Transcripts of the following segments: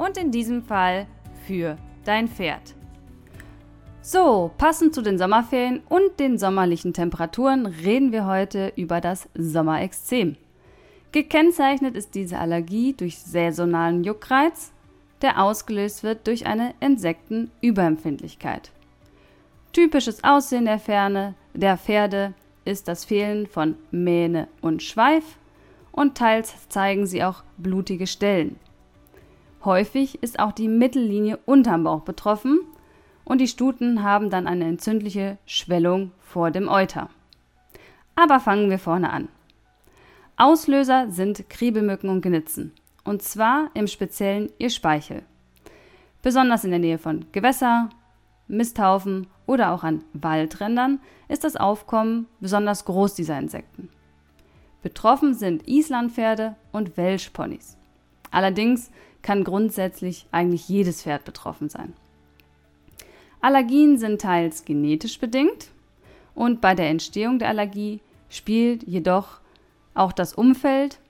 und in diesem Fall für dein Pferd. So, passend zu den Sommerferien und den sommerlichen Temperaturen reden wir heute über das Sommerexzem. Gekennzeichnet ist diese Allergie durch saisonalen Juckreiz, der ausgelöst wird durch eine Insektenüberempfindlichkeit. Typisches Aussehen der, Ferne, der Pferde ist das Fehlen von Mähne und Schweif und teils zeigen sie auch blutige Stellen. Häufig ist auch die Mittellinie unterm Bauch betroffen und die Stuten haben dann eine entzündliche Schwellung vor dem Euter. Aber fangen wir vorne an. Auslöser sind Kriebelmücken und Gnitzen, und zwar im Speziellen ihr Speichel. Besonders in der Nähe von Gewässer, Misthaufen oder auch an Waldrändern ist das Aufkommen besonders groß dieser Insekten. Betroffen sind Islandpferde und Welschponys. Allerdings kann grundsätzlich eigentlich jedes Pferd betroffen sein. Allergien sind teils genetisch bedingt und bei der Entstehung der Allergie spielt jedoch auch das Umfeld,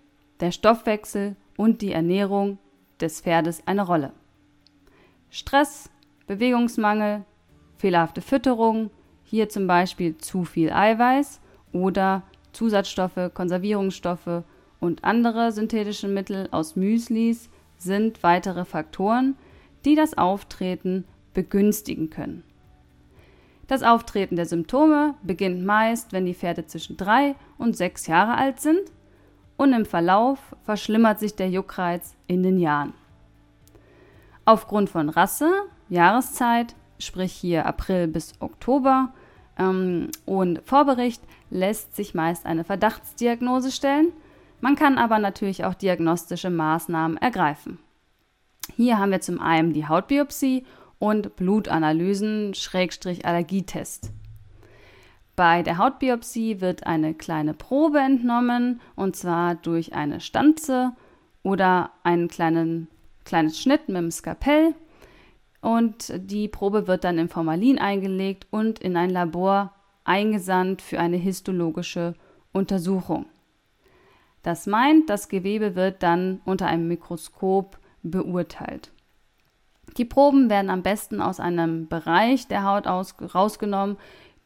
der Stoffwechsel und die Ernährung des Pferdes eine Rolle. Stress, Bewegungsmangel, fehlerhafte Fütterung, hier zum Beispiel zu viel Eiweiß oder Zusatzstoffe, Konservierungsstoffe und andere synthetische Mittel aus Müslis sind weitere Faktoren, die das Auftreten begünstigen können. Das Auftreten der Symptome beginnt meist, wenn die Pferde zwischen drei und sechs Jahre alt sind und im Verlauf verschlimmert sich der Juckreiz in den Jahren. Aufgrund von Rasse, Jahreszeit, sprich hier April bis Oktober ähm, und Vorbericht, lässt sich meist eine Verdachtsdiagnose stellen man kann aber natürlich auch diagnostische Maßnahmen ergreifen. Hier haben wir zum einen die Hautbiopsie und Blutanalysen Schrägstrich Allergietest. Bei der Hautbiopsie wird eine kleine Probe entnommen und zwar durch eine Stanze oder einen kleinen kleines Schnitt mit dem Skapell und die Probe wird dann in Formalin eingelegt und in ein Labor eingesandt für eine histologische Untersuchung. Das meint, das Gewebe wird dann unter einem Mikroskop beurteilt. Die Proben werden am besten aus einem Bereich der Haut aus, rausgenommen,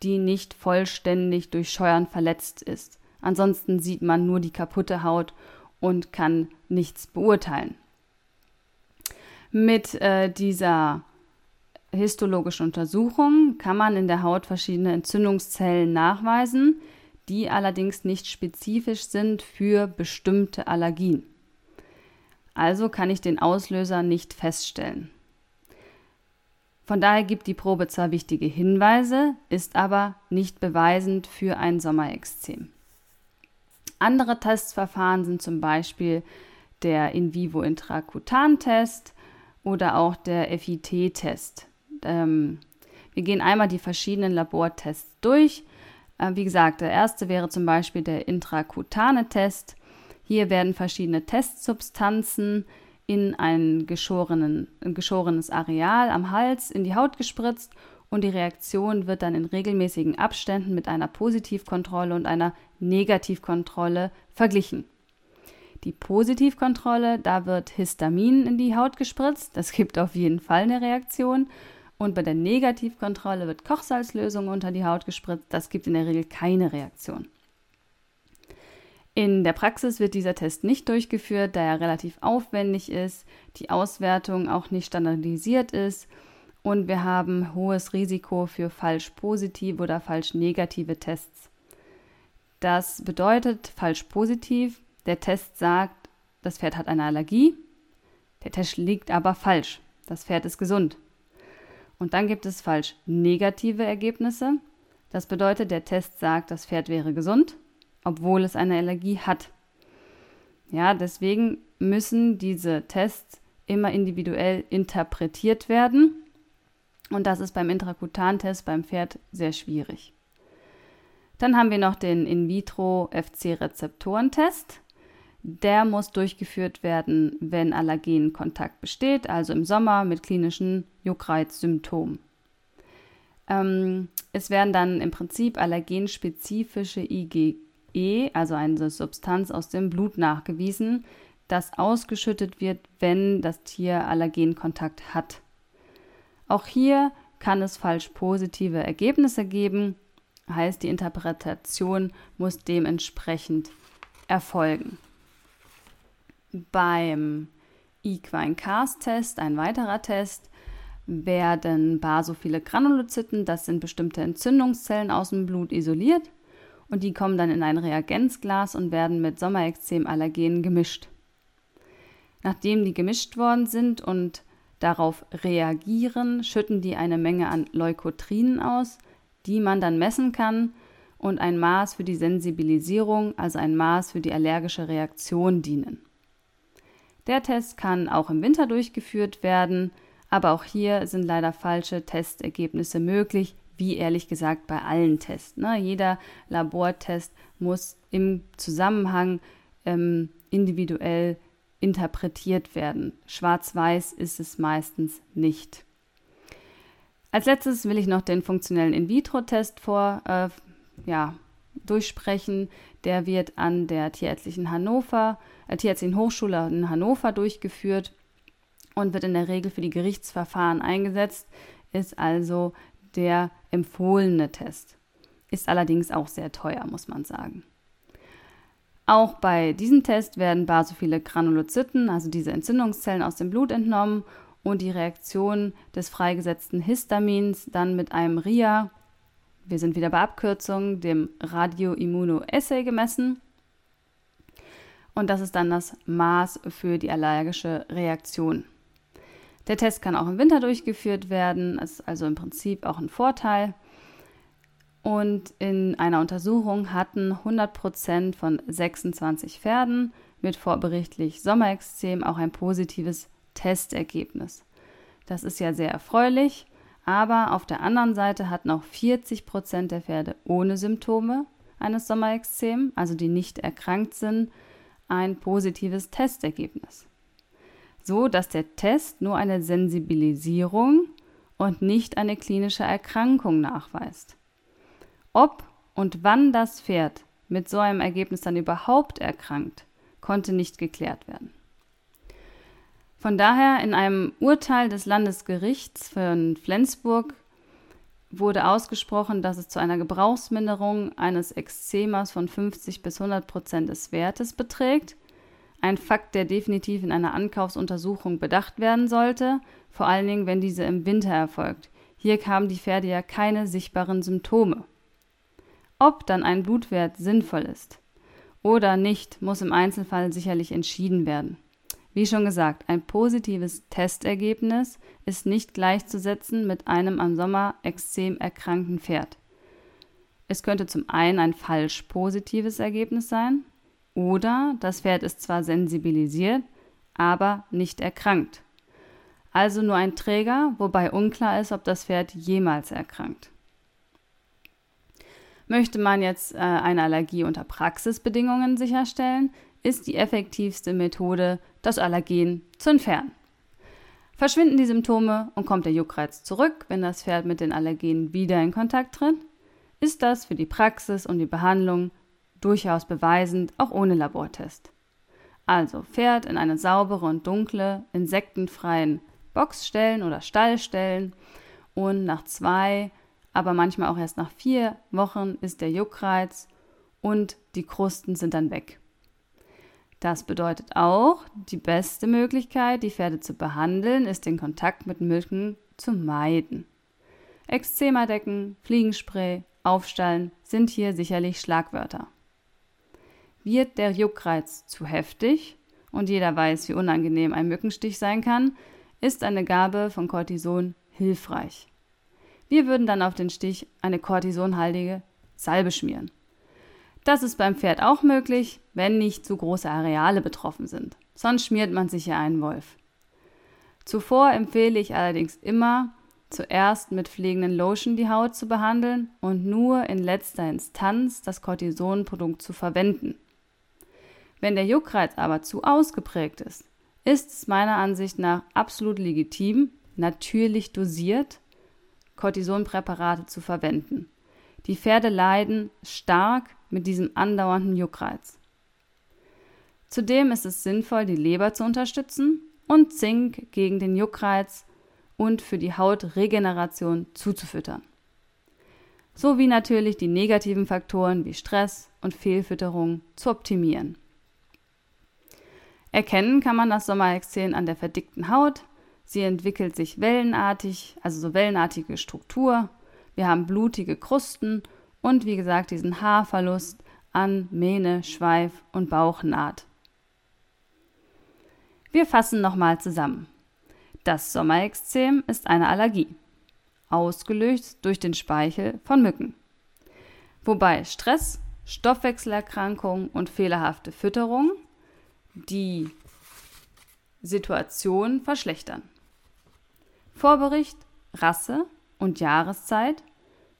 die nicht vollständig durch Scheuern verletzt ist. Ansonsten sieht man nur die kaputte Haut und kann nichts beurteilen. Mit äh, dieser histologischen Untersuchung kann man in der Haut verschiedene Entzündungszellen nachweisen, die allerdings nicht spezifisch sind für bestimmte Allergien. Also kann ich den Auslöser nicht feststellen. Von daher gibt die Probe zwar wichtige Hinweise, ist aber nicht beweisend für ein Sommerexzem. Andere Testverfahren sind zum Beispiel der In vivo Intrakutan-Test oder auch der FIT-Test. Ähm, wir gehen einmal die verschiedenen Labortests durch wie gesagt, der erste wäre zum Beispiel der intrakutane Test. Hier werden verschiedene Testsubstanzen in ein, ein geschorenes Areal am Hals in die Haut gespritzt und die Reaktion wird dann in regelmäßigen Abständen mit einer Positivkontrolle und einer Negativkontrolle verglichen. Die Positivkontrolle, da wird Histamin in die Haut gespritzt, das gibt auf jeden Fall eine Reaktion und bei der Negativkontrolle wird Kochsalzlösung unter die Haut gespritzt. Das gibt in der Regel keine Reaktion. In der Praxis wird dieser Test nicht durchgeführt, da er relativ aufwendig ist, die Auswertung auch nicht standardisiert ist und wir haben hohes Risiko für falsch positive oder falsch negative Tests. Das bedeutet falsch positiv, der Test sagt, das Pferd hat eine Allergie, der Test liegt aber falsch, das Pferd ist gesund. Und dann gibt es falsch negative Ergebnisse. Das bedeutet, der Test sagt, das Pferd wäre gesund, obwohl es eine Allergie hat. Ja, deswegen müssen diese Tests immer individuell interpretiert werden. Und das ist beim Intrakutantest beim Pferd sehr schwierig. Dann haben wir noch den In-vitro-FC-Rezeptorentest. Der muss durchgeführt werden, wenn Allergenkontakt besteht, also im Sommer mit klinischen Juckreizsymptomen. Ähm, es werden dann im Prinzip allergenspezifische IgE, also eine Substanz aus dem Blut nachgewiesen, das ausgeschüttet wird, wenn das Tier Allergenkontakt hat. Auch hier kann es falsch positive Ergebnisse geben, heißt die Interpretation muss dementsprechend erfolgen. Beim Equine-Cast-Test, ein weiterer Test, werden basophile Granulozyten, das sind bestimmte Entzündungszellen aus dem Blut, isoliert und die kommen dann in ein Reagenzglas und werden mit Sommerexzem-Allergenen gemischt. Nachdem die gemischt worden sind und darauf reagieren, schütten die eine Menge an Leukotrinen aus, die man dann messen kann und ein Maß für die Sensibilisierung, also ein Maß für die allergische Reaktion dienen. Der Test kann auch im Winter durchgeführt werden, aber auch hier sind leider falsche Testergebnisse möglich, wie ehrlich gesagt bei allen Tests. Ne? Jeder Labortest muss im Zusammenhang ähm, individuell interpretiert werden. Schwarz-weiß ist es meistens nicht. Als letztes will ich noch den funktionellen In-vitro-Test vor, äh, ja, durchsprechen. Der wird an der Tierärztlichen Hannover, Tierärztlichen Hochschule in Hannover durchgeführt und wird in der Regel für die Gerichtsverfahren eingesetzt, ist also der empfohlene Test. Ist allerdings auch sehr teuer, muss man sagen. Auch bei diesem Test werden basophile Granulozyten, also diese Entzündungszellen aus dem Blut entnommen und die Reaktion des freigesetzten Histamins dann mit einem RIA, wir sind wieder bei Abkürzung, dem Radioimmunoassay gemessen. Und das ist dann das Maß für die allergische Reaktion. Der Test kann auch im Winter durchgeführt werden, ist also im Prinzip auch ein Vorteil. Und in einer Untersuchung hatten 100% von 26 Pferden mit vorberichtlich Sommerexzem auch ein positives Testergebnis. Das ist ja sehr erfreulich, aber auf der anderen Seite hatten auch 40% der Pferde ohne Symptome eines Sommerexzem, also die nicht erkrankt sind, ein positives Testergebnis so dass der Test nur eine Sensibilisierung und nicht eine klinische Erkrankung nachweist. Ob und wann das Pferd mit so einem Ergebnis dann überhaupt erkrankt, konnte nicht geklärt werden. Von daher in einem Urteil des Landesgerichts von Flensburg wurde ausgesprochen, dass es zu einer Gebrauchsminderung eines Exzemas von 50 bis 100 Prozent des Wertes beträgt ein Fakt, der definitiv in einer Ankaufsuntersuchung bedacht werden sollte, vor allen Dingen, wenn diese im Winter erfolgt. Hier haben die Pferde ja keine sichtbaren Symptome. Ob dann ein Blutwert sinnvoll ist oder nicht, muss im Einzelfall sicherlich entschieden werden. Wie schon gesagt, ein positives Testergebnis ist nicht gleichzusetzen mit einem am Sommer extrem erkrankten Pferd. Es könnte zum einen ein falsch positives Ergebnis sein, oder das Pferd ist zwar sensibilisiert, aber nicht erkrankt. Also nur ein Träger, wobei unklar ist, ob das Pferd jemals erkrankt. Möchte man jetzt äh, eine Allergie unter Praxisbedingungen sicherstellen, ist die effektivste Methode, das Allergen zu entfernen. Verschwinden die Symptome und kommt der Juckreiz zurück, wenn das Pferd mit den Allergenen wieder in Kontakt tritt, ist das für die Praxis und die Behandlung durchaus beweisend, auch ohne Labortest. Also Pferd in eine saubere und dunkle, insektenfreien Box stellen oder Stall stellen und nach zwei, aber manchmal auch erst nach vier Wochen ist der Juckreiz und die Krusten sind dann weg. Das bedeutet auch, die beste Möglichkeit, die Pferde zu behandeln, ist den Kontakt mit Mücken zu meiden. Exzema-Decken, Fliegenspray, Aufstallen sind hier sicherlich Schlagwörter. Wird der Juckreiz zu heftig, und jeder weiß, wie unangenehm ein Mückenstich sein kann, ist eine Gabe von Cortison hilfreich. Wir würden dann auf den Stich eine kortisonhaltige Salbe schmieren. Das ist beim Pferd auch möglich, wenn nicht zu große Areale betroffen sind. Sonst schmiert man sich ja einen Wolf. Zuvor empfehle ich allerdings immer, zuerst mit pflegenden Lotion die Haut zu behandeln und nur in letzter Instanz das Cortisonprodukt zu verwenden. Wenn der Juckreiz aber zu ausgeprägt ist, ist es meiner Ansicht nach absolut legitim, natürlich dosiert Cortisonpräparate zu verwenden. Die Pferde leiden stark mit diesem andauernden Juckreiz. Zudem ist es sinnvoll, die Leber zu unterstützen und Zink gegen den Juckreiz und für die Hautregeneration zuzufüttern. Sowie natürlich die negativen Faktoren wie Stress und Fehlfütterung zu optimieren. Erkennen kann man das Sommerexem an der verdickten Haut. Sie entwickelt sich wellenartig, also so wellenartige Struktur. Wir haben blutige Krusten und wie gesagt diesen Haarverlust an Mähne, Schweif und Bauchnaht. Wir fassen nochmal zusammen. Das Sommerexzem ist eine Allergie, ausgelöst durch den Speichel von Mücken. Wobei Stress, Stoffwechselerkrankungen und fehlerhafte Fütterung die Situation verschlechtern. Vorbericht, Rasse und Jahreszeit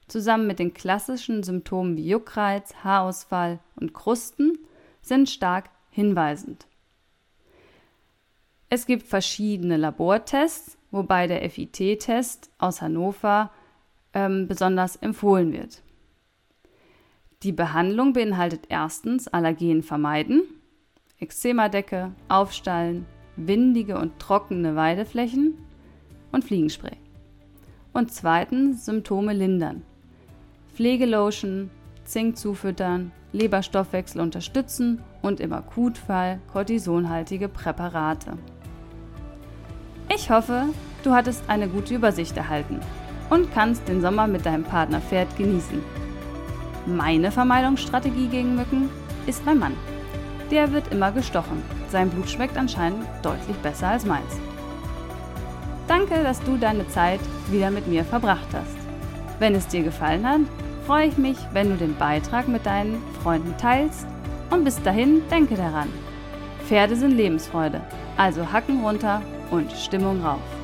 zusammen mit den klassischen Symptomen wie Juckreiz, Haarausfall und Krusten sind stark hinweisend. Es gibt verschiedene Labortests, wobei der FIT-Test aus Hannover ähm, besonders empfohlen wird. Die Behandlung beinhaltet erstens Allergen vermeiden, Eczema-Decke, Aufstallen, windige und trockene Weideflächen und Fliegenspray. Und zweitens Symptome lindern. Pflegelotion, Zink zufüttern, Leberstoffwechsel unterstützen und im Akutfall kortisonhaltige Präparate. Ich hoffe, du hattest eine gute Übersicht erhalten und kannst den Sommer mit deinem Partner Pferd genießen. Meine Vermeidungsstrategie gegen Mücken ist mein Mann. Der wird immer gestochen. Sein Blut schmeckt anscheinend deutlich besser als meins. Danke, dass du deine Zeit wieder mit mir verbracht hast. Wenn es dir gefallen hat, freue ich mich, wenn du den Beitrag mit deinen Freunden teilst. Und bis dahin denke daran, Pferde sind Lebensfreude, also Hacken runter und Stimmung rauf.